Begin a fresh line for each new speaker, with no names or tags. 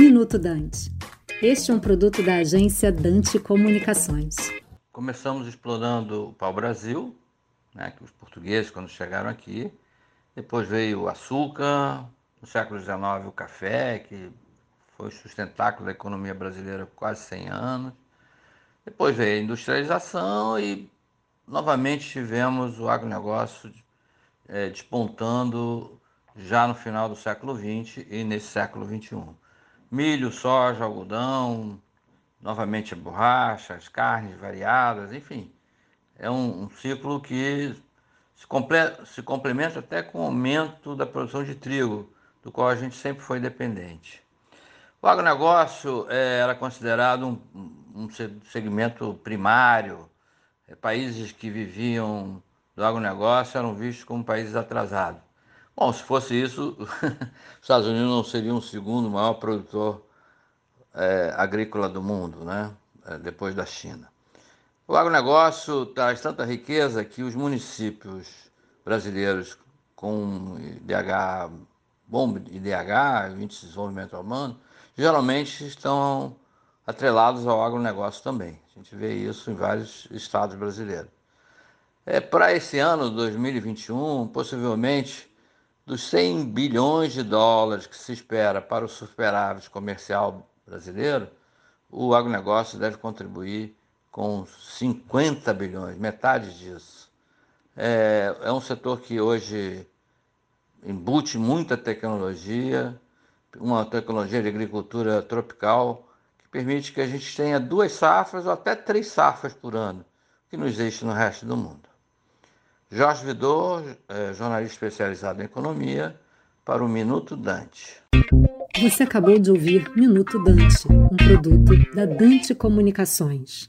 Minuto Dante. Este é um produto da agência Dante Comunicações.
Começamos explorando o pau-brasil, né, que os portugueses, quando chegaram aqui, depois veio o açúcar, no século XIX o café, que foi sustentáculo da economia brasileira por quase 100 anos. Depois veio a industrialização e novamente tivemos o agronegócio é, despontando já no final do século XX e nesse século XXI. Milho, soja, algodão, novamente borrachas, carnes variadas, enfim. É um, um ciclo que se, comple se complementa até com o aumento da produção de trigo, do qual a gente sempre foi dependente. O agronegócio é, era considerado um, um segmento primário. É, países que viviam do agronegócio eram vistos como países atrasados. Bom, se fosse isso, os Estados Unidos não seria o segundo maior produtor é, agrícola do mundo, né? É, depois da China. O agronegócio traz tanta riqueza que os municípios brasileiros com IDH, bom IDH, Índice de Desenvolvimento Humano, geralmente estão atrelados ao agronegócio também. A gente vê isso em vários estados brasileiros. É, Para esse ano, 2021, possivelmente, dos 100 bilhões de dólares que se espera para o superávit comercial brasileiro, o agronegócio deve contribuir com 50 bilhões, metade disso. É, é um setor que hoje embute muita tecnologia, uma tecnologia de agricultura tropical que permite que a gente tenha duas safras ou até três safras por ano, que não existe no resto do mundo. Jorge Vidor, é, jornalista especializado em economia, para o Minuto Dante.
Você acabou de ouvir Minuto Dante, um produto da Dante Comunicações.